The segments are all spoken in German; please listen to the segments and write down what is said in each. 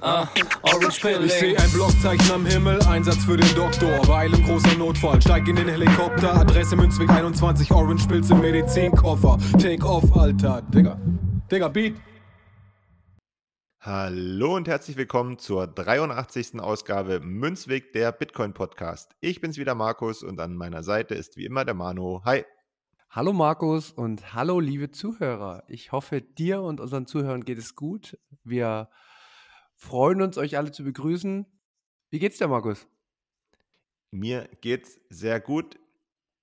ah, Orange Ich Pilling. seh ein Blockzeichen am Himmel, Einsatz für den Doktor. Weil im großer Notfall, steig in den Helikopter. Adresse Münzweg 21, Orange Pilz im Medizinkoffer. Take off, Alter. Digga. Digga, Beat. Hallo und herzlich willkommen zur 83. Ausgabe Münzweg der Bitcoin Podcast. Ich bin's wieder Markus und an meiner Seite ist wie immer der Manu. Hi. Hallo Markus und hallo liebe Zuhörer. Ich hoffe, dir und unseren Zuhörern geht es gut. Wir freuen uns, euch alle zu begrüßen. Wie geht's dir, Markus? Mir geht's sehr gut.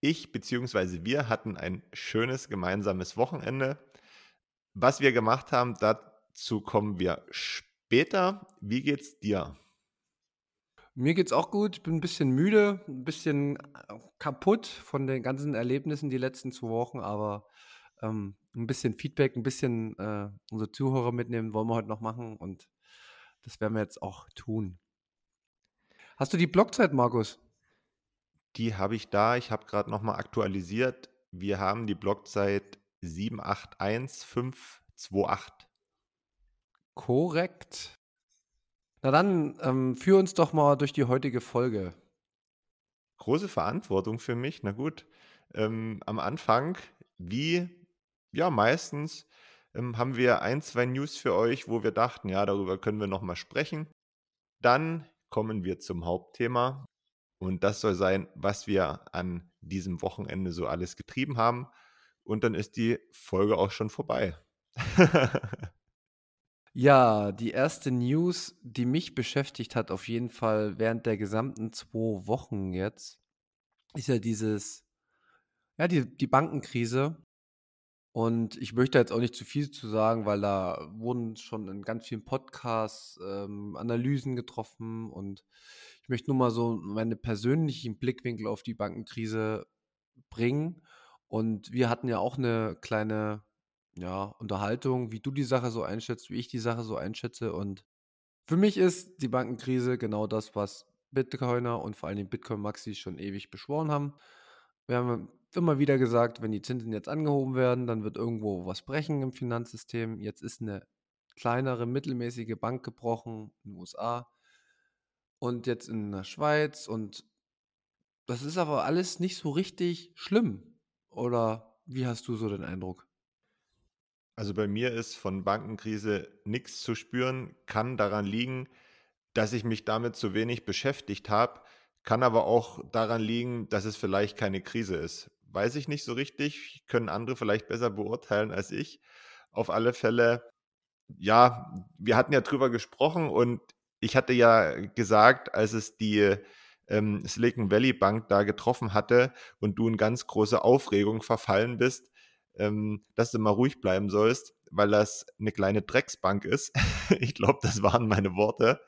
Ich bzw. wir hatten ein schönes gemeinsames Wochenende. Was wir gemacht haben, dazu kommen wir später. Wie geht's dir? Mir geht's auch gut. Ich bin ein bisschen müde, ein bisschen kaputt von den ganzen Erlebnissen die letzten zwei Wochen, aber ähm, ein bisschen Feedback, ein bisschen äh, unsere Zuhörer mitnehmen, wollen wir heute noch machen und das werden wir jetzt auch tun. Hast du die Blockzeit, Markus? Die habe ich da. Ich habe gerade nochmal aktualisiert. Wir haben die Blockzeit 781528. Korrekt. Na dann, ähm, führ uns doch mal durch die heutige Folge. Große Verantwortung für mich. Na gut, ähm, am Anfang, wie ja meistens, ähm, haben wir ein, zwei News für euch, wo wir dachten, ja, darüber können wir nochmal sprechen. Dann kommen wir zum Hauptthema und das soll sein, was wir an diesem Wochenende so alles getrieben haben. Und dann ist die Folge auch schon vorbei. Ja, die erste News, die mich beschäftigt hat, auf jeden Fall während der gesamten zwei Wochen jetzt, ist ja dieses, ja, die, die Bankenkrise. Und ich möchte jetzt auch nicht zu viel zu sagen, weil da wurden schon in ganz vielen Podcasts ähm, Analysen getroffen und ich möchte nur mal so meine persönlichen Blickwinkel auf die Bankenkrise bringen. Und wir hatten ja auch eine kleine ja, Unterhaltung, wie du die Sache so einschätzt, wie ich die Sache so einschätze. Und für mich ist die Bankenkrise genau das, was Bitcoiner und vor allem die Bitcoin-Maxis schon ewig beschworen haben. Wir haben immer wieder gesagt, wenn die Zinsen jetzt angehoben werden, dann wird irgendwo was brechen im Finanzsystem. Jetzt ist eine kleinere, mittelmäßige Bank gebrochen in den USA und jetzt in der Schweiz. Und das ist aber alles nicht so richtig schlimm. Oder wie hast du so den Eindruck? Also bei mir ist von Bankenkrise nichts zu spüren, kann daran liegen, dass ich mich damit zu wenig beschäftigt habe, kann aber auch daran liegen, dass es vielleicht keine Krise ist. Weiß ich nicht so richtig, können andere vielleicht besser beurteilen als ich. Auf alle Fälle, ja, wir hatten ja drüber gesprochen und ich hatte ja gesagt, als es die ähm, Silicon Valley Bank da getroffen hatte und du in ganz große Aufregung verfallen bist, ähm, dass du mal ruhig bleiben sollst, weil das eine kleine Drecksbank ist. ich glaube, das waren meine Worte.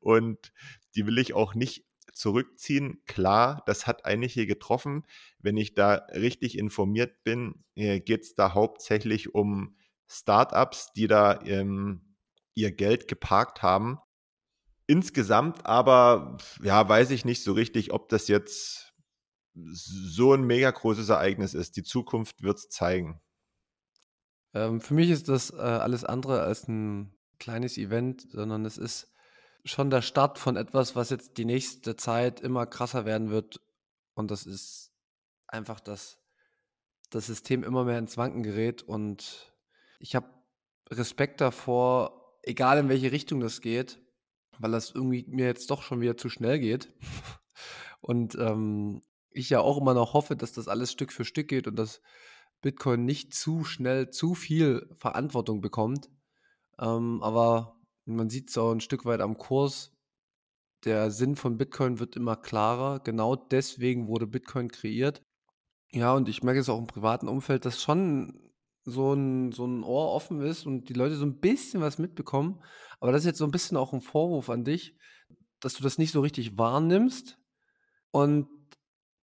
Und die will ich auch nicht zurückziehen. Klar, das hat einige getroffen. Wenn ich da richtig informiert bin, äh, geht es da hauptsächlich um Startups, die da ähm, ihr Geld geparkt haben. insgesamt aber, ja, weiß ich nicht so richtig, ob das jetzt so ein mega großes Ereignis ist. Die Zukunft wird es zeigen. Ähm, für mich ist das äh, alles andere als ein kleines Event, sondern es ist schon der Start von etwas, was jetzt die nächste Zeit immer krasser werden wird. Und das ist einfach, dass das System immer mehr ins Wanken gerät. Und ich habe Respekt davor, egal in welche Richtung das geht, weil das irgendwie mir jetzt doch schon wieder zu schnell geht. Und ähm, ich ja auch immer noch hoffe, dass das alles Stück für Stück geht und dass Bitcoin nicht zu schnell zu viel Verantwortung bekommt. Ähm, aber man sieht es auch ein Stück weit am Kurs. Der Sinn von Bitcoin wird immer klarer. Genau deswegen wurde Bitcoin kreiert. Ja, und ich merke es auch im privaten Umfeld, dass schon so ein, so ein Ohr offen ist und die Leute so ein bisschen was mitbekommen. Aber das ist jetzt so ein bisschen auch ein Vorwurf an dich, dass du das nicht so richtig wahrnimmst. Und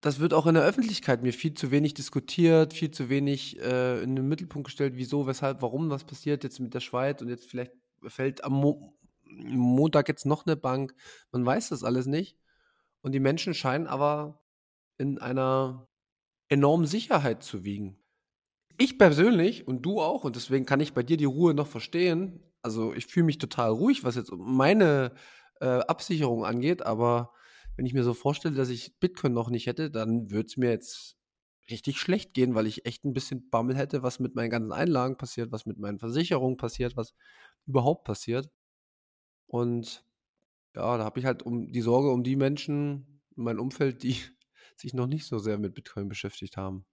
das wird auch in der Öffentlichkeit mir viel zu wenig diskutiert, viel zu wenig äh, in den Mittelpunkt gestellt, wieso, weshalb, warum was passiert jetzt mit der Schweiz und jetzt vielleicht fällt am Mo Montag jetzt noch eine Bank. Man weiß das alles nicht. Und die Menschen scheinen aber in einer enormen Sicherheit zu wiegen. Ich persönlich und du auch, und deswegen kann ich bei dir die Ruhe noch verstehen. Also ich fühle mich total ruhig, was jetzt meine äh, Absicherung angeht, aber wenn ich mir so vorstelle, dass ich Bitcoin noch nicht hätte, dann würde es mir jetzt richtig schlecht gehen, weil ich echt ein bisschen Bammel hätte, was mit meinen ganzen Einlagen passiert, was mit meinen Versicherungen passiert, was überhaupt passiert. Und ja, da habe ich halt um die Sorge um die Menschen in meinem Umfeld, die sich noch nicht so sehr mit Bitcoin beschäftigt haben.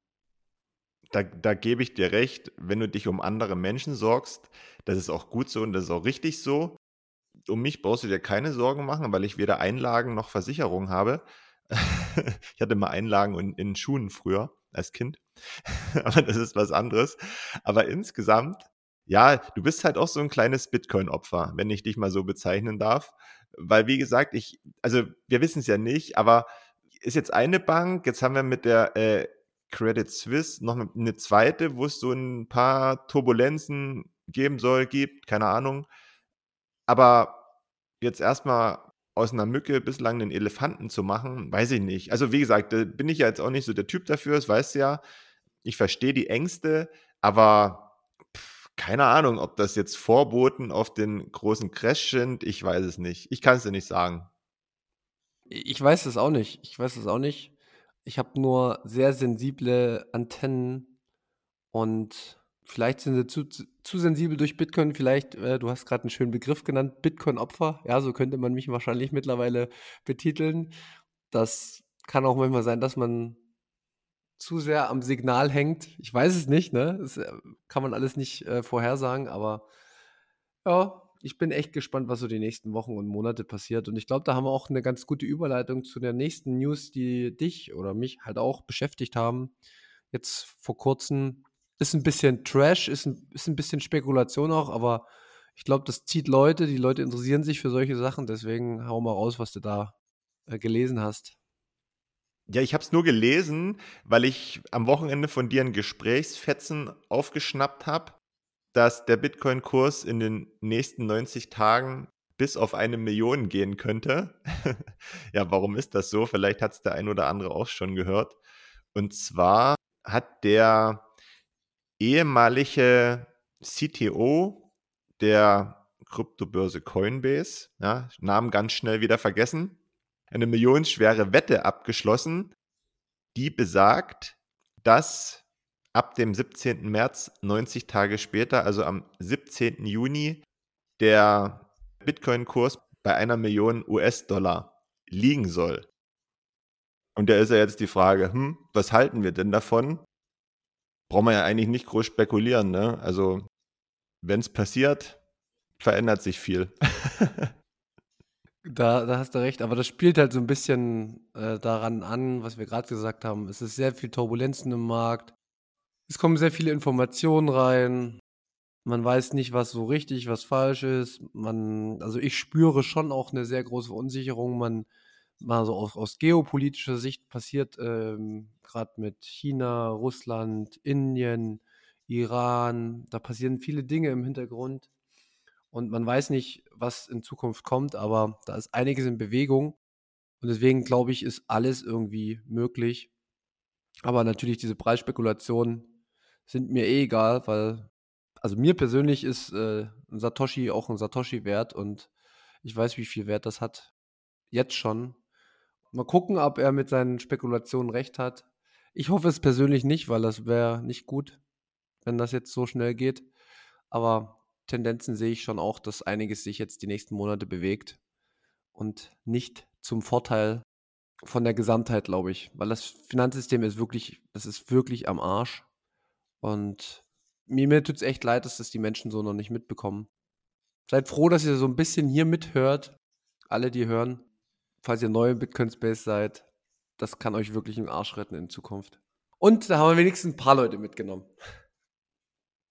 Da, da gebe ich dir recht, wenn du dich um andere Menschen sorgst, das ist auch gut so und das ist auch richtig so. Um mich brauchst du dir keine Sorgen machen, weil ich weder Einlagen noch Versicherung habe. ich hatte mal Einlagen in, in Schuhen früher als Kind, aber das ist was anderes. Aber insgesamt ja, du bist halt auch so ein kleines Bitcoin-Opfer, wenn ich dich mal so bezeichnen darf. Weil, wie gesagt, ich, also wir wissen es ja nicht, aber ist jetzt eine Bank, jetzt haben wir mit der äh, Credit Suisse noch eine zweite, wo es so ein paar Turbulenzen geben soll, gibt, keine Ahnung. Aber jetzt erstmal aus einer Mücke bislang einen Elefanten zu machen, weiß ich nicht. Also wie gesagt, da bin ich ja jetzt auch nicht so der Typ dafür, das weißt du ja. Ich verstehe die Ängste, aber keine Ahnung, ob das jetzt Vorboten auf den großen Crash sind. Ich weiß es nicht. Ich kann es dir nicht sagen. Ich weiß es auch nicht. Ich weiß es auch nicht. Ich habe nur sehr sensible Antennen und vielleicht sind sie zu, zu sensibel durch Bitcoin. Vielleicht, äh, du hast gerade einen schönen Begriff genannt, Bitcoin-Opfer. Ja, so könnte man mich wahrscheinlich mittlerweile betiteln. Das kann auch manchmal sein, dass man zu sehr am Signal hängt. Ich weiß es nicht, ne? Das äh, kann man alles nicht äh, vorhersagen, aber ja, ich bin echt gespannt, was so die nächsten Wochen und Monate passiert. Und ich glaube, da haben wir auch eine ganz gute Überleitung zu der nächsten News, die dich oder mich halt auch beschäftigt haben. Jetzt vor kurzem ist ein bisschen Trash, ist ein, ist ein bisschen Spekulation auch, aber ich glaube, das zieht Leute, die Leute interessieren sich für solche Sachen. Deswegen hau mal raus, was du da äh, gelesen hast. Ja, ich habe es nur gelesen, weil ich am Wochenende von dir ein Gesprächsfetzen aufgeschnappt habe, dass der Bitcoin-Kurs in den nächsten 90 Tagen bis auf eine Million gehen könnte. ja, warum ist das so? Vielleicht hat es der ein oder andere auch schon gehört. Und zwar hat der ehemalige CTO der Kryptobörse Coinbase, ja, Namen ganz schnell wieder vergessen, eine millionenschwere Wette abgeschlossen, die besagt, dass ab dem 17. März, 90 Tage später, also am 17. Juni, der Bitcoin-Kurs bei einer Million US-Dollar liegen soll. Und da ist ja jetzt die Frage, hm, was halten wir denn davon? Brauchen wir ja eigentlich nicht groß spekulieren, ne? Also, wenn es passiert, verändert sich viel. Da, da hast du recht, aber das spielt halt so ein bisschen äh, daran an, was wir gerade gesagt haben. Es ist sehr viel Turbulenzen im Markt. Es kommen sehr viele Informationen rein. Man weiß nicht, was so richtig, was falsch ist. Man, also ich spüre schon auch eine sehr große Verunsicherung. Man, mal so aus, aus geopolitischer Sicht passiert ähm, gerade mit China, Russland, Indien, Iran. Da passieren viele Dinge im Hintergrund. Und man weiß nicht, was in Zukunft kommt, aber da ist einiges in Bewegung. Und deswegen glaube ich, ist alles irgendwie möglich. Aber natürlich diese Preisspekulationen sind mir eh egal, weil, also mir persönlich ist äh, ein Satoshi auch ein Satoshi wert und ich weiß, wie viel Wert das hat. Jetzt schon. Mal gucken, ob er mit seinen Spekulationen recht hat. Ich hoffe es persönlich nicht, weil das wäre nicht gut, wenn das jetzt so schnell geht. Aber Tendenzen sehe ich schon auch, dass einiges sich jetzt die nächsten Monate bewegt und nicht zum Vorteil von der Gesamtheit, glaube ich. Weil das Finanzsystem ist wirklich, das ist wirklich am Arsch. Und mir, mir tut es echt leid, dass das die Menschen so noch nicht mitbekommen. Seid froh, dass ihr so ein bisschen hier mithört. Alle, die hören, falls ihr neu im Bitcoin Space seid, das kann euch wirklich einen Arsch retten in Zukunft. Und da haben wir wenigstens ein paar Leute mitgenommen.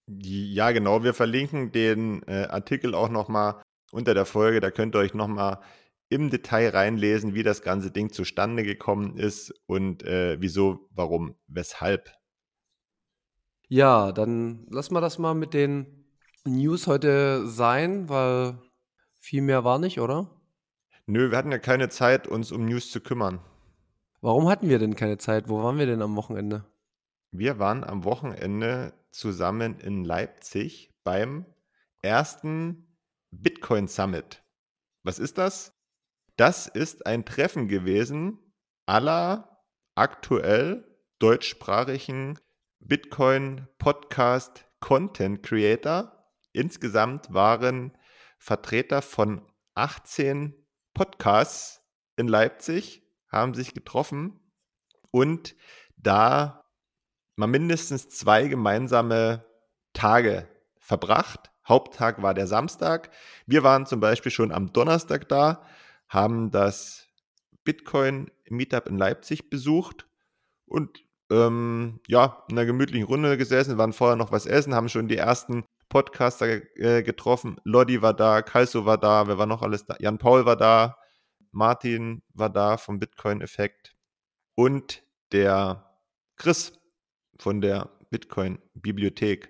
Ja, genau. Wir verlinken den äh, Artikel auch nochmal unter der Folge. Da könnt ihr euch nochmal im Detail reinlesen, wie das ganze Ding zustande gekommen ist und äh, wieso, warum, weshalb. Ja, dann lassen wir das mal mit den News heute sein, weil viel mehr war nicht, oder? Nö, wir hatten ja keine Zeit, uns um News zu kümmern. Warum hatten wir denn keine Zeit? Wo waren wir denn am Wochenende? Wir waren am Wochenende zusammen in Leipzig beim ersten Bitcoin Summit. Was ist das? Das ist ein Treffen gewesen aller aktuell deutschsprachigen Bitcoin Podcast Content Creator. Insgesamt waren Vertreter von 18 Podcasts in Leipzig, haben sich getroffen und da mal mindestens zwei gemeinsame Tage verbracht. Haupttag war der Samstag. Wir waren zum Beispiel schon am Donnerstag da, haben das Bitcoin Meetup in Leipzig besucht und ähm, ja, in einer gemütlichen Runde gesessen, waren vorher noch was essen, haben schon die ersten Podcaster äh, getroffen. Lodi war da, Kalso war da, wer war noch alles da? Jan Paul war da, Martin war da vom Bitcoin-Effekt und der Chris von der Bitcoin-Bibliothek.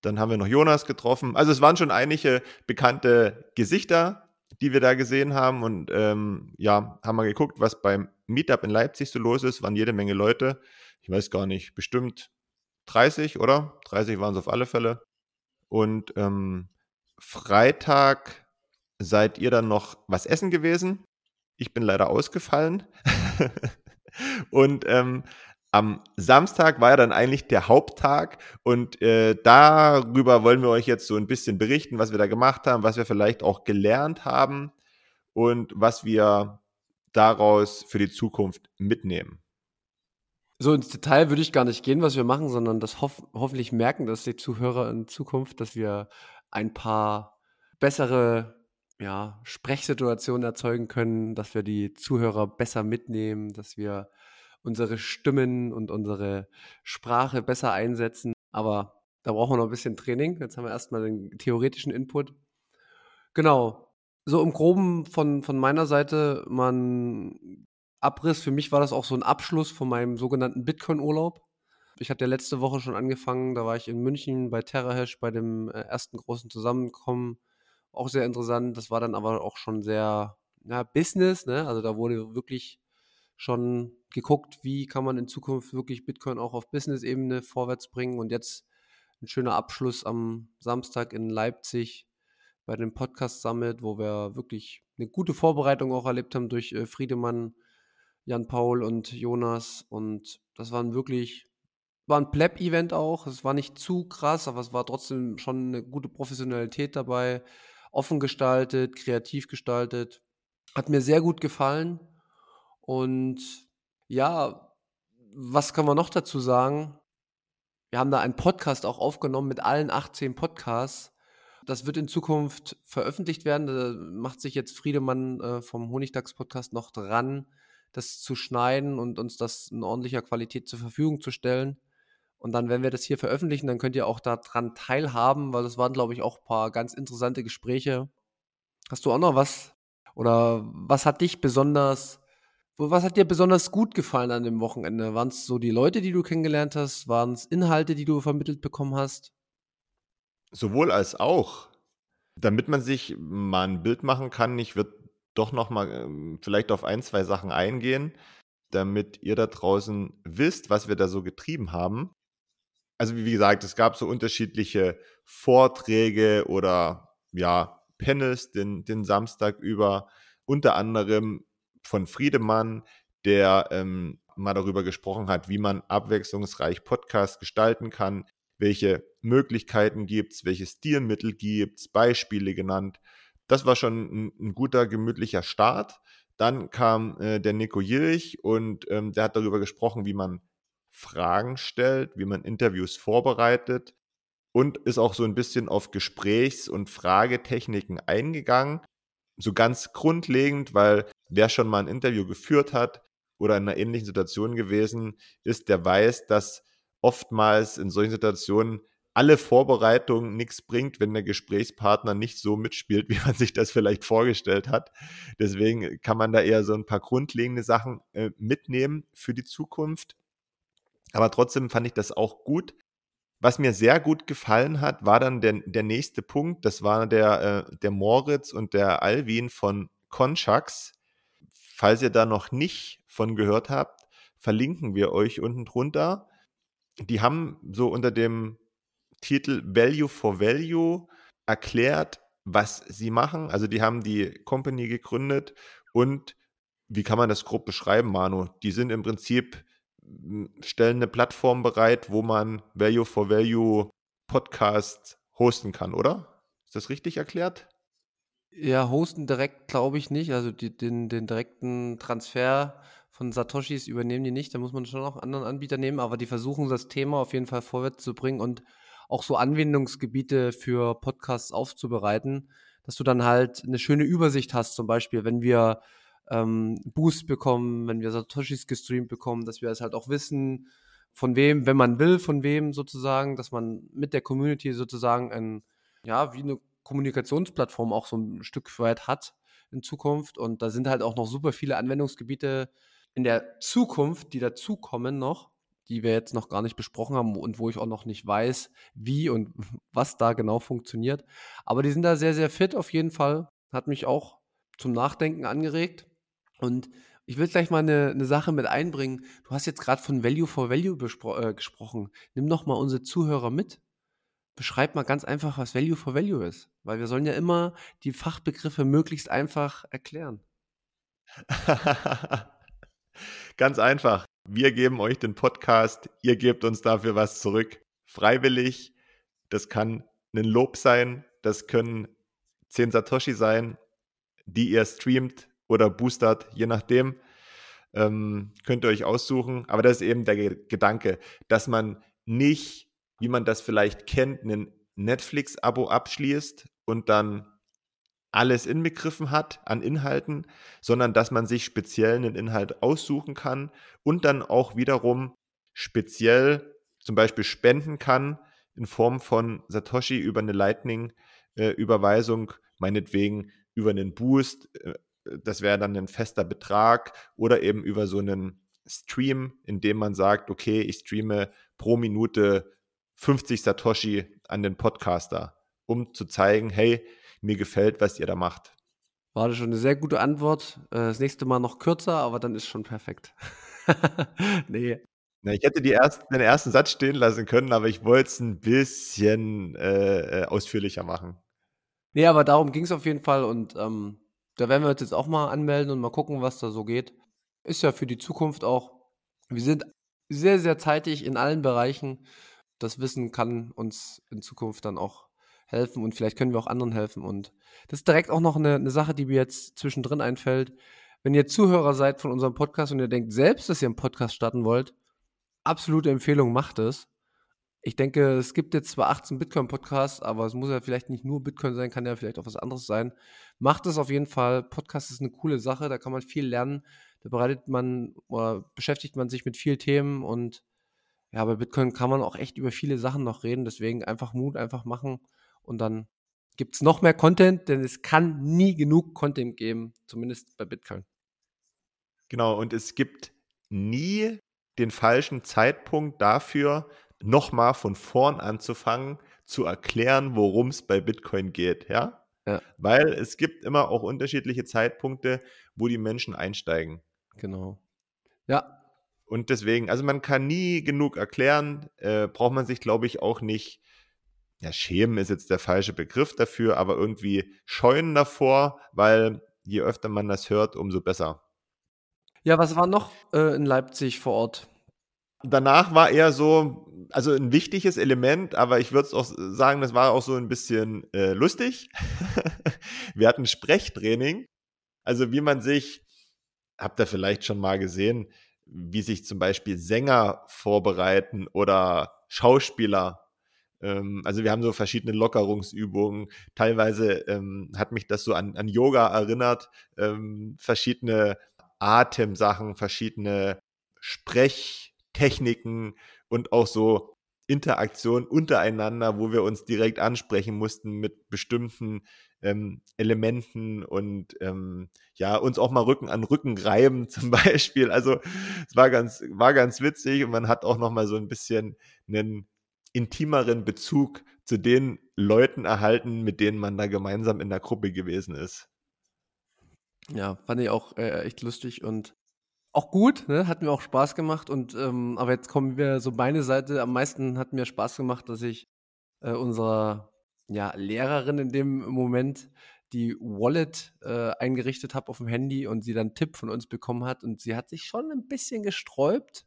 Dann haben wir noch Jonas getroffen. Also es waren schon einige bekannte Gesichter, die wir da gesehen haben. Und ähm, ja, haben wir geguckt, was beim Meetup in Leipzig so los ist. Waren jede Menge Leute. Ich weiß gar nicht, bestimmt 30, oder? 30 waren es auf alle Fälle. Und ähm, Freitag seid ihr dann noch was essen gewesen. Ich bin leider ausgefallen. und ähm, am Samstag war ja dann eigentlich der Haupttag und äh, darüber wollen wir euch jetzt so ein bisschen berichten, was wir da gemacht haben, was wir vielleicht auch gelernt haben und was wir daraus für die Zukunft mitnehmen. So ins Detail würde ich gar nicht gehen, was wir machen, sondern das hoff hoffentlich merken, dass die Zuhörer in Zukunft, dass wir ein paar bessere ja, Sprechsituationen erzeugen können, dass wir die Zuhörer besser mitnehmen, dass wir unsere Stimmen und unsere Sprache besser einsetzen. Aber da brauchen wir noch ein bisschen Training. Jetzt haben wir erstmal den theoretischen Input. Genau. So im Groben von, von meiner Seite mal ein Abriss. Für mich war das auch so ein Abschluss von meinem sogenannten Bitcoin-Urlaub. Ich hatte ja letzte Woche schon angefangen, da war ich in München bei TerraHash bei dem äh, ersten großen Zusammenkommen. Auch sehr interessant. Das war dann aber auch schon sehr ja, Business, ne? Also da wurde wirklich schon geguckt, wie kann man in Zukunft wirklich Bitcoin auch auf Business-Ebene vorwärts bringen. Und jetzt ein schöner Abschluss am Samstag in Leipzig bei dem Podcast Summit, wo wir wirklich eine gute Vorbereitung auch erlebt haben durch äh, Friedemann, Jan Paul und Jonas. Und das waren wirklich, war ein Pleb-Event auch. Es war nicht zu krass, aber es war trotzdem schon eine gute Professionalität dabei. Offen gestaltet, kreativ gestaltet. Hat mir sehr gut gefallen. Und ja, was kann man noch dazu sagen? Wir haben da einen Podcast auch aufgenommen mit allen 18 Podcasts. Das wird in Zukunft veröffentlicht werden. Da macht sich jetzt Friedemann äh, vom Honigdachs-Podcast noch dran, das zu schneiden und uns das in ordentlicher Qualität zur Verfügung zu stellen. Und dann, wenn wir das hier veröffentlichen, dann könnt ihr auch daran teilhaben, weil das waren, glaube ich, auch ein paar ganz interessante Gespräche. Hast du auch noch was? Oder was hat dich besonders was hat dir besonders gut gefallen an dem Wochenende? Waren es so die Leute, die du kennengelernt hast? Waren es Inhalte, die du vermittelt bekommen hast? Sowohl als auch. Damit man sich mal ein Bild machen kann, ich würde doch noch mal ähm, vielleicht auf ein, zwei Sachen eingehen, damit ihr da draußen wisst, was wir da so getrieben haben. Also wie gesagt, es gab so unterschiedliche Vorträge oder ja, Panels den, den Samstag über, unter anderem von Friedemann, der ähm, mal darüber gesprochen hat, wie man abwechslungsreich Podcast gestalten kann, welche Möglichkeiten gibt es, welche Stilmittel gibt es, Beispiele genannt. Das war schon ein, ein guter, gemütlicher Start. Dann kam äh, der Nico Jilch und ähm, der hat darüber gesprochen, wie man Fragen stellt, wie man Interviews vorbereitet und ist auch so ein bisschen auf Gesprächs- und Fragetechniken eingegangen. So ganz grundlegend, weil wer schon mal ein Interview geführt hat oder in einer ähnlichen Situation gewesen ist, der weiß, dass oftmals in solchen Situationen alle Vorbereitungen nichts bringt, wenn der Gesprächspartner nicht so mitspielt, wie man sich das vielleicht vorgestellt hat. Deswegen kann man da eher so ein paar grundlegende Sachen äh, mitnehmen für die Zukunft. Aber trotzdem fand ich das auch gut. Was mir sehr gut gefallen hat, war dann der, der nächste Punkt. Das war der, äh, der Moritz und der Alvin von Conchax. Falls ihr da noch nicht von gehört habt, verlinken wir euch unten drunter. Die haben so unter dem Titel Value for Value erklärt, was sie machen. Also die haben die Company gegründet und wie kann man das grob beschreiben, Manu? Die sind im Prinzip, stellen eine Plattform bereit, wo man Value for Value Podcast hosten kann, oder? Ist das richtig erklärt? Ja, hosten direkt glaube ich nicht. Also die, den, den direkten Transfer von Satoshis übernehmen die nicht. Da muss man schon auch anderen Anbieter nehmen, aber die versuchen das Thema auf jeden Fall vorwärts zu bringen und auch so Anwendungsgebiete für Podcasts aufzubereiten, dass du dann halt eine schöne Übersicht hast. Zum Beispiel, wenn wir ähm, Boost bekommen, wenn wir Satoshis gestreamt bekommen, dass wir es halt auch wissen, von wem, wenn man will, von wem sozusagen, dass man mit der Community sozusagen ein, ja, wie eine Kommunikationsplattform auch so ein Stück weit hat in Zukunft. Und da sind halt auch noch super viele Anwendungsgebiete in der Zukunft, die dazukommen noch, die wir jetzt noch gar nicht besprochen haben und wo ich auch noch nicht weiß, wie und was da genau funktioniert. Aber die sind da sehr, sehr fit auf jeden Fall. Hat mich auch zum Nachdenken angeregt. Und ich will gleich mal eine, eine Sache mit einbringen. Du hast jetzt gerade von Value for Value äh, gesprochen. Nimm doch mal unsere Zuhörer mit. Beschreib mal ganz einfach, was Value for Value ist. Weil wir sollen ja immer die Fachbegriffe möglichst einfach erklären. ganz einfach. Wir geben euch den Podcast, ihr gebt uns dafür was zurück. Freiwillig. Das kann ein Lob sein, das können 10 Satoshi sein, die ihr streamt oder boostert, je nachdem. Ähm, könnt ihr euch aussuchen. Aber das ist eben der Gedanke, dass man nicht, wie man das vielleicht kennt, ein Netflix-Abo abschließt und dann alles inbegriffen hat an Inhalten, sondern dass man sich speziell einen Inhalt aussuchen kann und dann auch wiederum speziell zum Beispiel spenden kann in Form von Satoshi über eine Lightning-Überweisung, meinetwegen über einen Boost, äh, das wäre dann ein fester Betrag oder eben über so einen Stream, in dem man sagt, okay, ich streame pro Minute 50 Satoshi an den Podcaster, um zu zeigen, hey, mir gefällt, was ihr da macht. War das schon eine sehr gute Antwort. Äh, das nächste Mal noch kürzer, aber dann ist schon perfekt. nee. Na, ich hätte ersten, den ersten Satz stehen lassen können, aber ich wollte es ein bisschen äh, äh, ausführlicher machen. Nee, aber darum ging es auf jeden Fall und ähm, da werden wir uns jetzt auch mal anmelden und mal gucken, was da so geht. Ist ja für die Zukunft auch. Wir sind sehr, sehr zeitig in allen Bereichen. Das Wissen kann uns in Zukunft dann auch helfen und vielleicht können wir auch anderen helfen. Und das ist direkt auch noch eine, eine Sache, die mir jetzt zwischendrin einfällt. Wenn ihr Zuhörer seid von unserem Podcast und ihr denkt selbst, dass ihr einen Podcast starten wollt, absolute Empfehlung, macht es. Ich denke, es gibt jetzt zwar 18 Bitcoin-Podcasts, aber es muss ja vielleicht nicht nur Bitcoin sein, kann ja vielleicht auch was anderes sein. Macht es auf jeden Fall. Podcast ist eine coole Sache, da kann man viel lernen. Da bereitet man oder beschäftigt man sich mit vielen Themen und ja, bei Bitcoin kann man auch echt über viele Sachen noch reden. Deswegen einfach Mut, einfach machen und dann gibt es noch mehr Content, denn es kann nie genug Content geben, zumindest bei Bitcoin. Genau, und es gibt nie den falschen Zeitpunkt dafür, nochmal von vorn anzufangen, zu erklären, worum es bei Bitcoin geht, ja? Ja. Weil es gibt immer auch unterschiedliche Zeitpunkte, wo die Menschen einsteigen. Genau. Ja. Und deswegen, also man kann nie genug erklären, äh, braucht man sich, glaube ich, auch nicht, ja, schämen ist jetzt der falsche Begriff dafür, aber irgendwie scheuen davor, weil je öfter man das hört, umso besser. Ja, was war noch äh, in Leipzig vor Ort? Danach war eher so, also ein wichtiges Element, aber ich würde es auch sagen, das war auch so ein bisschen äh, lustig. Wir hatten Sprechtraining, also wie man sich, habt ihr vielleicht schon mal gesehen, wie sich zum Beispiel Sänger vorbereiten oder Schauspieler. Ähm, also wir haben so verschiedene Lockerungsübungen. Teilweise ähm, hat mich das so an, an Yoga erinnert, ähm, verschiedene Atemsachen, verschiedene Sprechtechniken und auch so Interaktion untereinander, wo wir uns direkt ansprechen mussten mit bestimmten ähm, Elementen und ähm, ja, uns auch mal Rücken an Rücken reiben zum Beispiel. Also es war ganz, war ganz witzig und man hat auch noch mal so ein bisschen einen intimeren Bezug zu den Leuten erhalten, mit denen man da gemeinsam in der Gruppe gewesen ist. Ja, fand ich auch äh, echt lustig und auch gut, ne? Hat mir auch Spaß gemacht und ähm, aber jetzt kommen wir so meine Seite. Am meisten hat mir Spaß gemacht, dass ich äh, unserer ja, Lehrerin in dem Moment die Wallet äh, eingerichtet habe auf dem Handy und sie dann Tipp von uns bekommen hat und sie hat sich schon ein bisschen gesträubt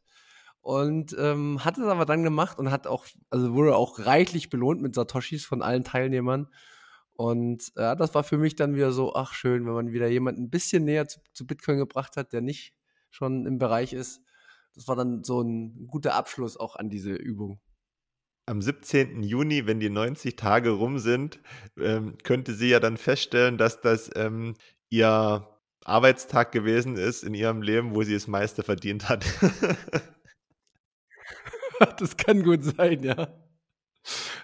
und ähm, hat es aber dann gemacht und hat auch, also wurde auch reichlich belohnt mit Satoshis von allen Teilnehmern. Und ja, das war für mich dann wieder so, ach schön, wenn man wieder jemanden ein bisschen näher zu, zu Bitcoin gebracht hat, der nicht schon im Bereich ist. Das war dann so ein guter Abschluss auch an diese Übung. Am 17. Juni, wenn die 90 Tage rum sind, ähm, könnte sie ja dann feststellen, dass das ähm, ihr Arbeitstag gewesen ist in ihrem Leben, wo sie das meiste verdient hat. das kann gut sein, ja.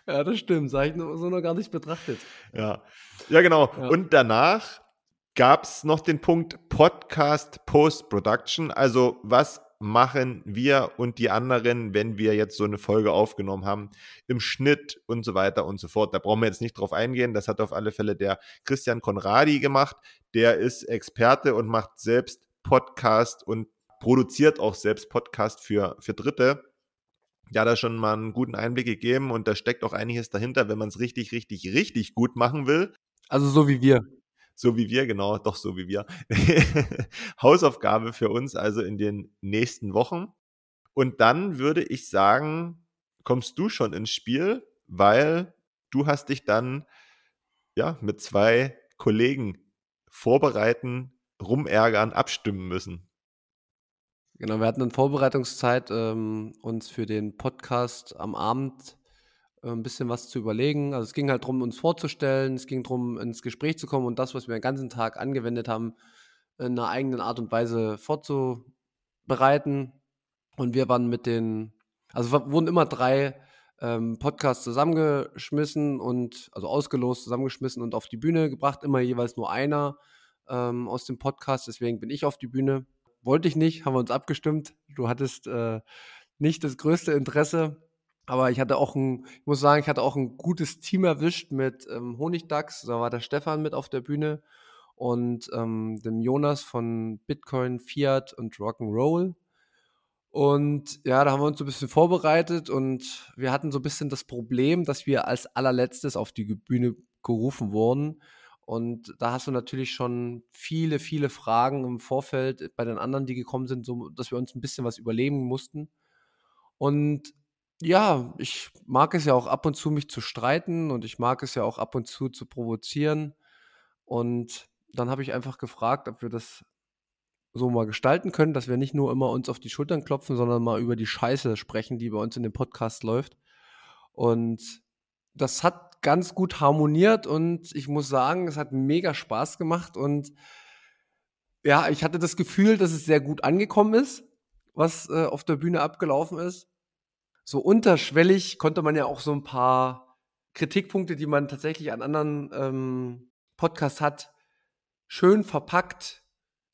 Ja, das stimmt. Das habe ich so noch gar nicht betrachtet. Ja, ja genau. Ja. Und danach gab es noch den Punkt Podcast Post-Production. Also was machen wir und die anderen, wenn wir jetzt so eine Folge aufgenommen haben, im Schnitt und so weiter und so fort. Da brauchen wir jetzt nicht drauf eingehen. Das hat auf alle Fälle der Christian Konradi gemacht. Der ist Experte und macht selbst Podcast und produziert auch selbst Podcast für, für Dritte. Ja, da schon mal einen guten Einblick gegeben und da steckt auch einiges dahinter, wenn man es richtig, richtig, richtig gut machen will. Also so wie wir so wie wir, genau, doch so wie wir. Hausaufgabe für uns also in den nächsten Wochen. Und dann würde ich sagen, kommst du schon ins Spiel, weil du hast dich dann ja mit zwei Kollegen vorbereiten, rumärgern, abstimmen müssen. Genau, wir hatten in Vorbereitungszeit ähm, uns für den Podcast am Abend ein bisschen was zu überlegen. Also es ging halt darum, uns vorzustellen, es ging darum, ins Gespräch zu kommen und das, was wir den ganzen Tag angewendet haben, in einer eigenen Art und Weise vorzubereiten. Und wir waren mit den, also wurden immer drei ähm, Podcasts zusammengeschmissen und, also ausgelost, zusammengeschmissen und auf die Bühne gebracht, immer jeweils nur einer ähm, aus dem Podcast. Deswegen bin ich auf die Bühne. Wollte ich nicht, haben wir uns abgestimmt. Du hattest äh, nicht das größte Interesse. Aber ich hatte auch ein, ich muss sagen, ich hatte auch ein gutes Team erwischt mit ähm, Honigdachs. Da war der Stefan mit auf der Bühne und ähm, dem Jonas von Bitcoin, Fiat und Rock'n'Roll. Und ja, da haben wir uns so ein bisschen vorbereitet und wir hatten so ein bisschen das Problem, dass wir als allerletztes auf die Bühne gerufen wurden. Und da hast du natürlich schon viele, viele Fragen im Vorfeld bei den anderen, die gekommen sind, so dass wir uns ein bisschen was überlegen mussten. Und ja, ich mag es ja auch ab und zu, mich zu streiten und ich mag es ja auch ab und zu zu provozieren. Und dann habe ich einfach gefragt, ob wir das so mal gestalten können, dass wir nicht nur immer uns auf die Schultern klopfen, sondern mal über die Scheiße sprechen, die bei uns in dem Podcast läuft. Und das hat ganz gut harmoniert und ich muss sagen, es hat mega Spaß gemacht und ja, ich hatte das Gefühl, dass es sehr gut angekommen ist, was äh, auf der Bühne abgelaufen ist so unterschwellig konnte man ja auch so ein paar Kritikpunkte, die man tatsächlich an anderen ähm, Podcasts hat, schön verpackt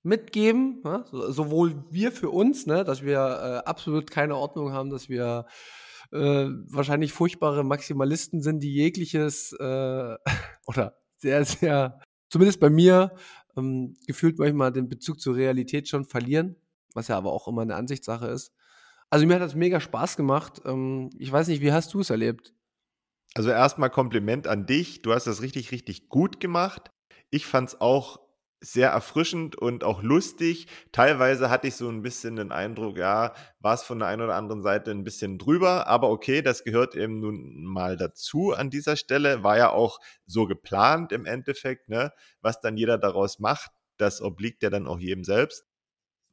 mitgeben. Ne? So, sowohl wir für uns, ne, dass wir äh, absolut keine Ordnung haben, dass wir äh, wahrscheinlich furchtbare Maximalisten sind, die jegliches äh, oder sehr, sehr, zumindest bei mir, ähm, gefühlt manchmal den Bezug zur Realität schon verlieren, was ja aber auch immer eine Ansichtssache ist. Also mir hat das mega Spaß gemacht. Ähm, ich weiß nicht, wie hast du es erlebt? Also erstmal Kompliment an dich. Du hast das richtig, richtig gut gemacht. Ich fand es auch sehr erfrischend und auch lustig. Teilweise hatte ich so ein bisschen den Eindruck, ja, war es von der einen oder anderen Seite ein bisschen drüber, aber okay, das gehört eben nun mal dazu an dieser Stelle. War ja auch so geplant im Endeffekt, ne? Was dann jeder daraus macht, das obliegt ja dann auch jedem selbst.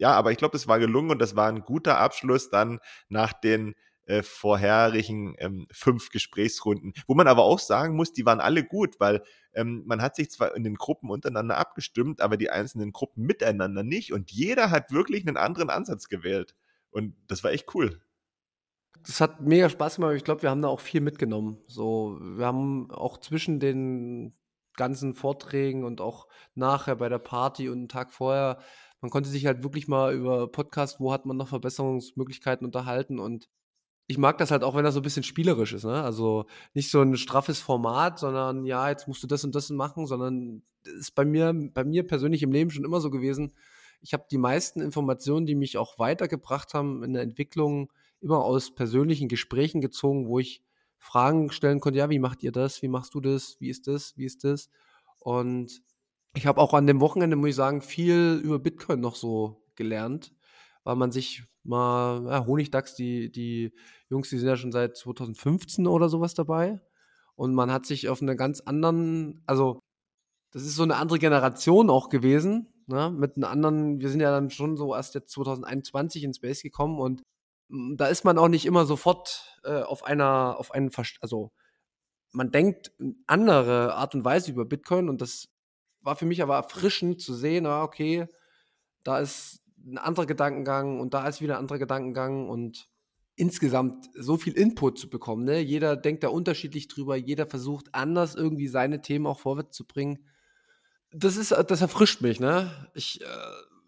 Ja, aber ich glaube, es war gelungen und das war ein guter Abschluss dann nach den äh, vorherigen ähm, fünf Gesprächsrunden. Wo man aber auch sagen muss, die waren alle gut, weil ähm, man hat sich zwar in den Gruppen untereinander abgestimmt, aber die einzelnen Gruppen miteinander nicht. Und jeder hat wirklich einen anderen Ansatz gewählt. Und das war echt cool. Das hat mega Spaß gemacht. Ich glaube, wir haben da auch viel mitgenommen. So, wir haben auch zwischen den ganzen Vorträgen und auch nachher bei der Party und einen Tag vorher, man konnte sich halt wirklich mal über Podcast, wo hat man noch Verbesserungsmöglichkeiten unterhalten und ich mag das halt auch, wenn das so ein bisschen spielerisch ist, ne? Also, nicht so ein straffes Format, sondern ja, jetzt musst du das und das machen, sondern ist bei mir bei mir persönlich im Leben schon immer so gewesen. Ich habe die meisten Informationen, die mich auch weitergebracht haben in der Entwicklung, immer aus persönlichen Gesprächen gezogen, wo ich Fragen stellen konnte: „Ja, wie macht ihr das? Wie machst du das? Wie ist das? Wie ist das?“ Und ich habe auch an dem Wochenende, muss ich sagen, viel über Bitcoin noch so gelernt, weil man sich mal ja, Honigdachs, die die Jungs, die sind ja schon seit 2015 oder sowas dabei. Und man hat sich auf eine ganz anderen, also das ist so eine andere Generation auch gewesen, ne? mit einem anderen, wir sind ja dann schon so erst jetzt 2021 in Space gekommen und hm, da ist man auch nicht immer sofort äh, auf einer, auf einen, also man denkt andere Art und Weise über Bitcoin und das war für mich aber erfrischend zu sehen, ah, okay, da ist ein anderer Gedankengang und da ist wieder ein anderer Gedankengang und insgesamt so viel Input zu bekommen. Ne? Jeder denkt da unterschiedlich drüber, jeder versucht anders irgendwie seine Themen auch vorwärts zu bringen. Das ist, das erfrischt mich, ne? Ich, äh,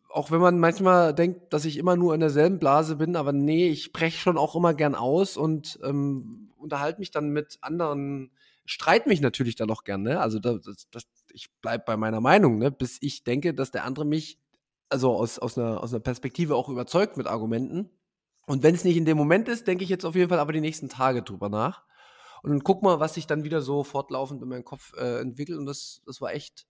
auch wenn man manchmal denkt, dass ich immer nur in derselben Blase bin, aber nee, ich breche schon auch immer gern aus und ähm, unterhalte mich dann mit anderen, streite mich natürlich dann auch gern, ne? Also das, das, ich bleibe bei meiner Meinung, ne? Bis ich denke, dass der andere mich, also aus, aus, einer, aus einer Perspektive auch überzeugt mit Argumenten. Und wenn es nicht in dem Moment ist, denke ich jetzt auf jeden Fall aber die nächsten Tage drüber nach. Und dann guck mal, was sich dann wieder so fortlaufend in meinem Kopf äh, entwickelt. Und das, das war echt,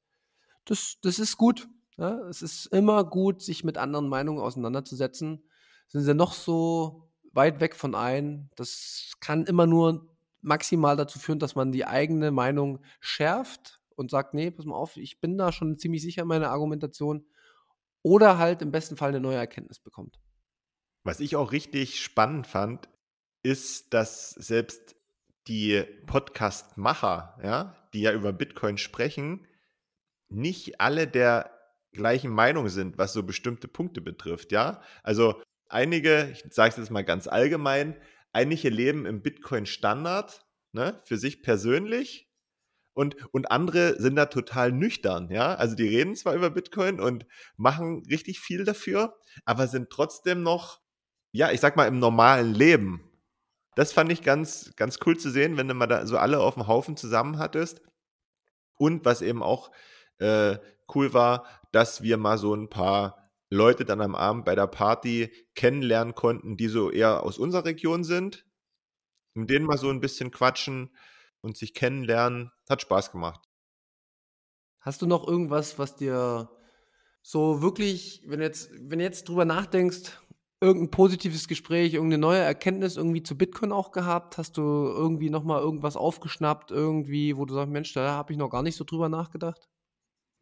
das, das ist gut. Ja? Es ist immer gut, sich mit anderen Meinungen auseinanderzusetzen. Sind sie noch so weit weg von ein? Das kann immer nur maximal dazu führen, dass man die eigene Meinung schärft und sagt, nee, pass mal auf, ich bin da schon ziemlich sicher in meiner Argumentation. Oder halt im besten Fall eine neue Erkenntnis bekommt. Was ich auch richtig spannend fand, ist, dass selbst die Podcast-Macher, ja, die ja über Bitcoin sprechen, nicht alle der gleichen Meinung sind, was so bestimmte Punkte betrifft, ja. Also einige, ich sage es jetzt mal ganz allgemein, einige leben im Bitcoin-Standard, ne, für sich persönlich und, und andere sind da total nüchtern, ja. Also die reden zwar über Bitcoin und machen richtig viel dafür, aber sind trotzdem noch ja, ich sag mal, im normalen Leben. Das fand ich ganz, ganz cool zu sehen, wenn du mal da so alle auf dem Haufen zusammen hattest. Und was eben auch äh, cool war, dass wir mal so ein paar Leute dann am Abend bei der Party kennenlernen konnten, die so eher aus unserer Region sind. Mit denen mal so ein bisschen quatschen und sich kennenlernen. Hat Spaß gemacht. Hast du noch irgendwas, was dir so wirklich, wenn jetzt, wenn du jetzt drüber nachdenkst, irgendein positives Gespräch, irgendeine neue Erkenntnis irgendwie zu Bitcoin auch gehabt? Hast du irgendwie nochmal irgendwas aufgeschnappt, irgendwie, wo du sagst, Mensch, da habe ich noch gar nicht so drüber nachgedacht?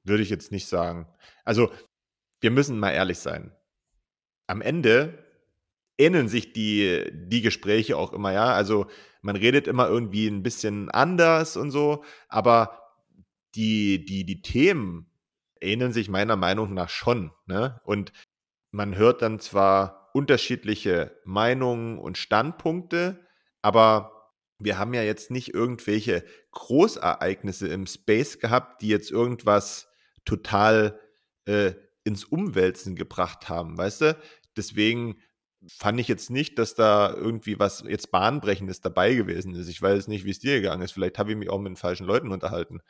Würde ich jetzt nicht sagen. Also, wir müssen mal ehrlich sein. Am Ende ähneln sich die, die Gespräche auch immer, ja. Also, man redet immer irgendwie ein bisschen anders und so, aber die, die, die Themen ähneln sich meiner Meinung nach schon. Ne? Und man hört dann zwar unterschiedliche Meinungen und Standpunkte, aber wir haben ja jetzt nicht irgendwelche Großereignisse im Space gehabt, die jetzt irgendwas total äh, ins Umwälzen gebracht haben, weißt du? Deswegen fand ich jetzt nicht, dass da irgendwie was jetzt bahnbrechendes dabei gewesen ist. Ich weiß nicht, wie es dir gegangen ist. Vielleicht habe ich mich auch mit den falschen Leuten unterhalten.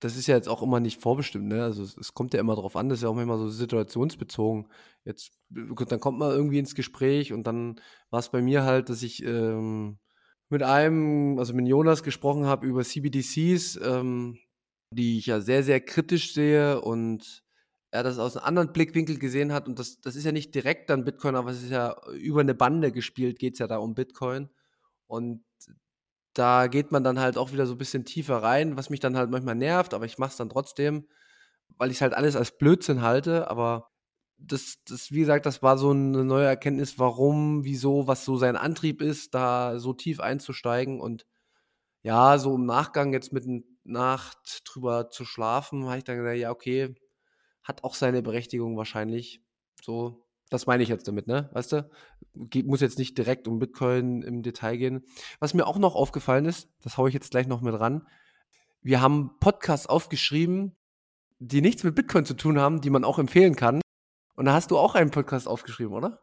das ist ja jetzt auch immer nicht vorbestimmt, ne? Also es, es kommt ja immer drauf an, das ist ja auch immer so situationsbezogen. Jetzt, dann kommt man irgendwie ins Gespräch und dann war es bei mir halt, dass ich ähm, mit einem, also mit Jonas gesprochen habe über CBDCs, ähm, die ich ja sehr, sehr kritisch sehe und er das aus einem anderen Blickwinkel gesehen hat. Und das, das ist ja nicht direkt dann Bitcoin, aber es ist ja über eine Bande gespielt, geht es ja da um Bitcoin. Und da geht man dann halt auch wieder so ein bisschen tiefer rein, was mich dann halt manchmal nervt, aber ich mache es dann trotzdem, weil ich halt alles als Blödsinn halte. Aber das, das, wie gesagt, das war so eine neue Erkenntnis, warum, wieso, was so sein Antrieb ist, da so tief einzusteigen. Und ja, so im Nachgang jetzt mit Nacht drüber zu schlafen, habe ich dann gesagt, ja, okay, hat auch seine Berechtigung wahrscheinlich. So, das meine ich jetzt damit, ne? Weißt du? muss jetzt nicht direkt um Bitcoin im Detail gehen. Was mir auch noch aufgefallen ist, das haue ich jetzt gleich noch mit ran. Wir haben Podcasts aufgeschrieben, die nichts mit Bitcoin zu tun haben, die man auch empfehlen kann. Und da hast du auch einen Podcast aufgeschrieben, oder?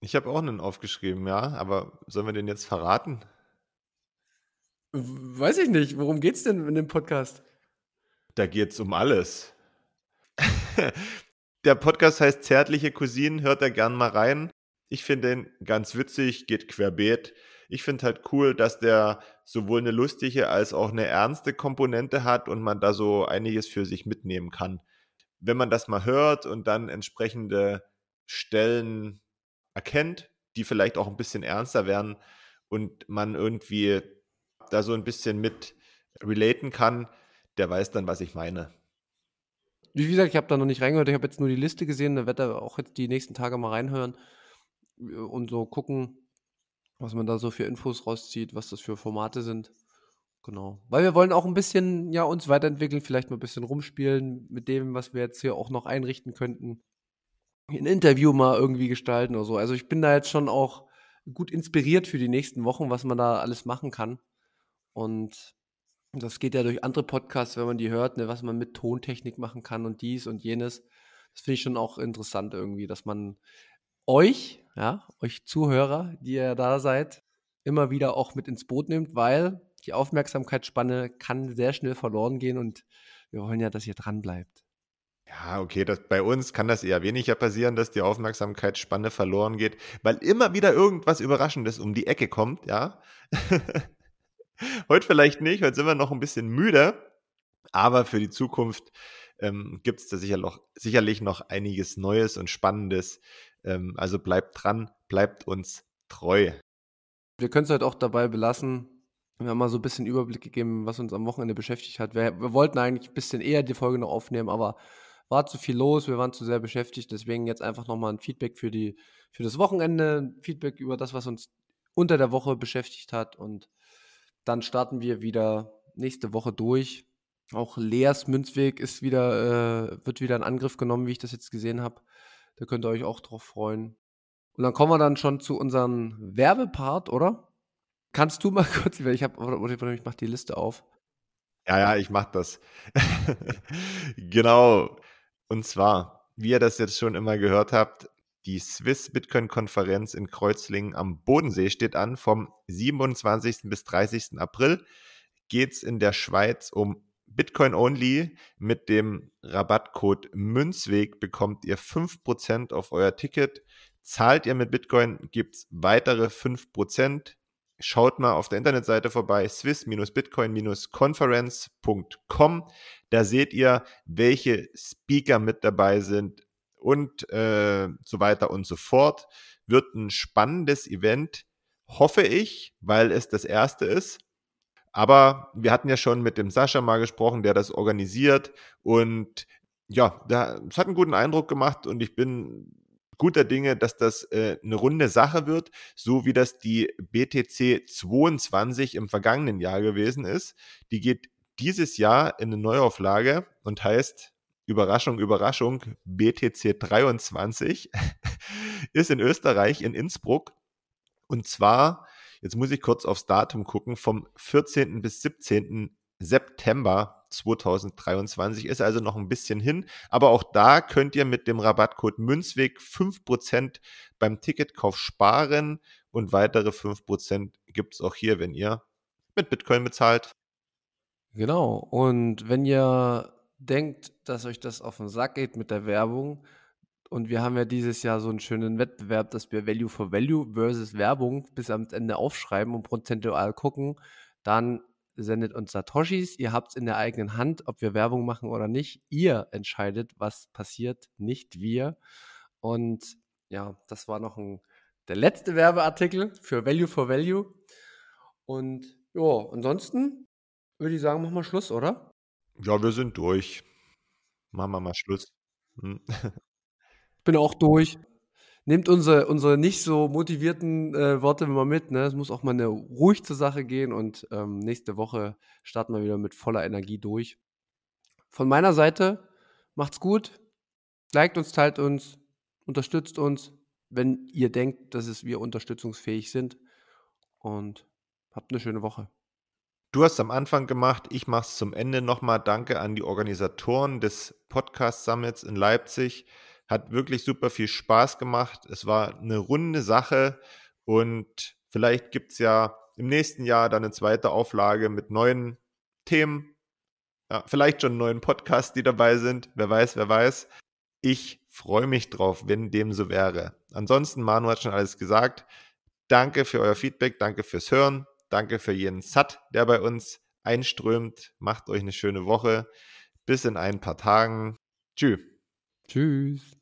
Ich habe auch einen aufgeschrieben, ja. Aber sollen wir den jetzt verraten? Weiß ich nicht. Worum geht es denn in dem Podcast? Da geht es um alles. Der Podcast heißt Zärtliche Cousinen, hört da gern mal rein. Ich finde den ganz witzig, geht querbeet. Ich finde halt cool, dass der sowohl eine lustige als auch eine ernste Komponente hat und man da so einiges für sich mitnehmen kann. Wenn man das mal hört und dann entsprechende Stellen erkennt, die vielleicht auch ein bisschen ernster werden und man irgendwie da so ein bisschen mit relaten kann, der weiß dann, was ich meine. Wie gesagt, ich habe da noch nicht reingehört, ich habe jetzt nur die Liste gesehen, da werde auch jetzt die nächsten Tage mal reinhören und so gucken, was man da so für Infos rauszieht, was das für Formate sind. Genau. Weil wir wollen auch ein bisschen ja uns weiterentwickeln, vielleicht mal ein bisschen rumspielen mit dem, was wir jetzt hier auch noch einrichten könnten. Ein Interview mal irgendwie gestalten oder so. Also ich bin da jetzt schon auch gut inspiriert für die nächsten Wochen, was man da alles machen kann. Und das geht ja durch andere Podcasts, wenn man die hört, ne, was man mit Tontechnik machen kann und dies und jenes. Das finde ich schon auch interessant irgendwie, dass man euch, ja, euch Zuhörer, die ihr da seid, immer wieder auch mit ins Boot nimmt, weil die Aufmerksamkeitsspanne kann sehr schnell verloren gehen und wir wollen ja, dass ihr dran bleibt. Ja, okay, das, bei uns kann das eher weniger passieren, dass die Aufmerksamkeitsspanne verloren geht, weil immer wieder irgendwas Überraschendes um die Ecke kommt, ja. heute vielleicht nicht, heute sind wir noch ein bisschen müde, aber für die Zukunft ähm, gibt es da sicher noch, sicherlich noch einiges Neues und Spannendes, ähm, also bleibt dran, bleibt uns treu. Wir können es halt auch dabei belassen. Wir haben mal so ein bisschen Überblick gegeben, was uns am Wochenende beschäftigt hat. Wir, wir wollten eigentlich ein bisschen eher die Folge noch aufnehmen, aber war zu viel los, wir waren zu sehr beschäftigt. Deswegen jetzt einfach nochmal ein Feedback für, die, für das Wochenende, Feedback über das, was uns unter der Woche beschäftigt hat. Und dann starten wir wieder nächste Woche durch. Auch Leas Münzweg ist wieder, äh, wird wieder in Angriff genommen, wie ich das jetzt gesehen habe. Da könnt ihr euch auch drauf freuen. Und dann kommen wir dann schon zu unserem Werbepart, oder? Kannst du mal kurz, ich habe, ich mache die Liste auf. Ja, ja, ich mache das. genau. Und zwar, wie ihr das jetzt schon immer gehört habt, die Swiss Bitcoin Konferenz in Kreuzlingen am Bodensee steht an. Vom 27. bis 30. April geht es in der Schweiz um Bitcoin Only mit dem Rabattcode Münzweg bekommt ihr 5% auf euer Ticket. Zahlt ihr mit Bitcoin, gibt es weitere 5%. Schaut mal auf der Internetseite vorbei, swiss-bitcoin-conference.com. Da seht ihr, welche Speaker mit dabei sind und äh, so weiter und so fort. Wird ein spannendes Event, hoffe ich, weil es das erste ist. Aber wir hatten ja schon mit dem Sascha mal gesprochen, der das organisiert. Und ja, es hat einen guten Eindruck gemacht und ich bin guter Dinge, dass das äh, eine runde Sache wird, so wie das die BTC 22 im vergangenen Jahr gewesen ist. Die geht dieses Jahr in eine Neuauflage und heißt Überraschung, Überraschung, BTC 23 ist in Österreich, in Innsbruck. Und zwar Jetzt muss ich kurz aufs Datum gucken. Vom 14. bis 17. September 2023 ist also noch ein bisschen hin. Aber auch da könnt ihr mit dem Rabattcode Münzweg 5% beim Ticketkauf sparen und weitere 5% gibt es auch hier, wenn ihr mit Bitcoin bezahlt. Genau. Und wenn ihr denkt, dass euch das auf den Sack geht mit der Werbung, und wir haben ja dieses Jahr so einen schönen Wettbewerb, dass wir Value for Value versus Werbung bis am Ende aufschreiben und prozentual gucken, dann sendet uns Satoshis. Ihr habt es in der eigenen Hand, ob wir Werbung machen oder nicht. Ihr entscheidet, was passiert, nicht wir. Und ja, das war noch ein, der letzte Werbeartikel für Value for Value. Und ja, ansonsten würde ich sagen, machen wir Schluss, oder? Ja, wir sind durch. Machen wir mal Schluss. Hm. Bin auch durch. Nehmt unsere, unsere nicht so motivierten äh, Worte mal mit. Ne? Es muss auch mal eine ruhig zur Sache gehen und ähm, nächste Woche starten wir wieder mit voller Energie durch. Von meiner Seite, macht's gut. Liked uns, teilt uns, unterstützt uns, wenn ihr denkt, dass es wir unterstützungsfähig sind. Und habt eine schöne Woche. Du hast am Anfang gemacht, ich mache es zum Ende nochmal. Danke an die Organisatoren des Podcast Summits in Leipzig. Hat wirklich super viel Spaß gemacht. Es war eine runde Sache und vielleicht gibt es ja im nächsten Jahr dann eine zweite Auflage mit neuen Themen. Ja, vielleicht schon neuen Podcasts, die dabei sind. Wer weiß, wer weiß. Ich freue mich drauf, wenn dem so wäre. Ansonsten, Manu hat schon alles gesagt. Danke für euer Feedback, danke fürs Hören, danke für jeden Sat, der bei uns einströmt. Macht euch eine schöne Woche. Bis in ein paar Tagen. Tschüss. Tschüss.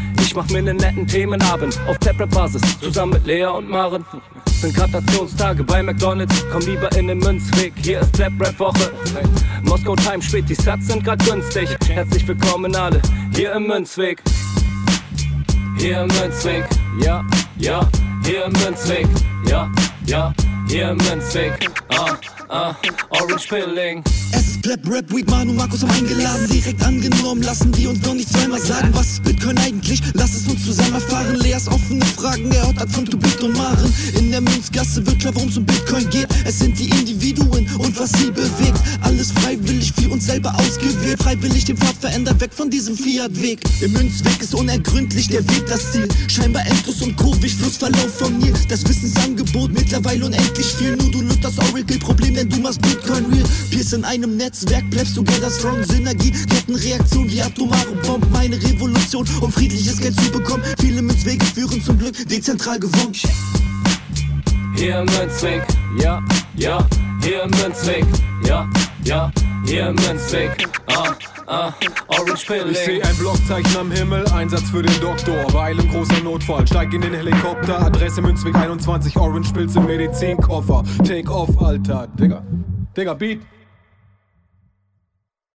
Ich mach mir einen netten Themenabend auf Taprap-Basis, zusammen mit Lea und Maren. Sind Gratationstage bei McDonalds, komm lieber in den Münzweg, hier ist Clap Rap Woche. Moskau Time spät, die Sats sind grad günstig. Herzlich willkommen alle, hier im Münzweg. Hier im Münzweg, ja, ja, hier im Münzweg, ja, ja, hier im Münzweg, ah, ah, Orange Pilling. Pleb, Rap, Weed, Manu, Markus haben eingeladen, direkt angenommen, lassen die uns doch nicht zweimal sagen, was ist Bitcoin eigentlich? Lass es uns zusammen erfahren, Leas offene Fragen, er hat von Tubit und Maren. In der Münzgasse wird klar, worum es um Bitcoin geht, es sind die Individuen und was sie bewegt, alles freiwillig für uns selber ausgewählt, freiwillig den Pfad verändert, weg von diesem Fiat-Weg. Im Münzweg ist unergründlich der Weg das Ziel, scheinbar endlos und kurvig, Flussverlauf von mir, das Wissensangebot mittlerweile unendlich viel, nur du löst das Oracle-Problem, denn du machst Bitcoin real, Pierce in einem Netzwerk, bleibst together strong, Synergie, Kettenreaktion wie atomare Bomben, meine Revolution, um friedliches Geld zu bekommen. Viele Münzwege führen zum Glück dezentral gewonnen. Hier Münzweg, ja, ja, hier Münzweg, ja, ja, hier Münzweg, ah, ah, Orange Ich sehe Pilling. ein Blockzeichen am Himmel, Einsatz für den Doktor. Weil im großer Notfall, steig in den Helikopter. Adresse Münzweg 21, Orange Pilze, Medizinkoffer. Take off, Alter. Digga. Digga, Beat.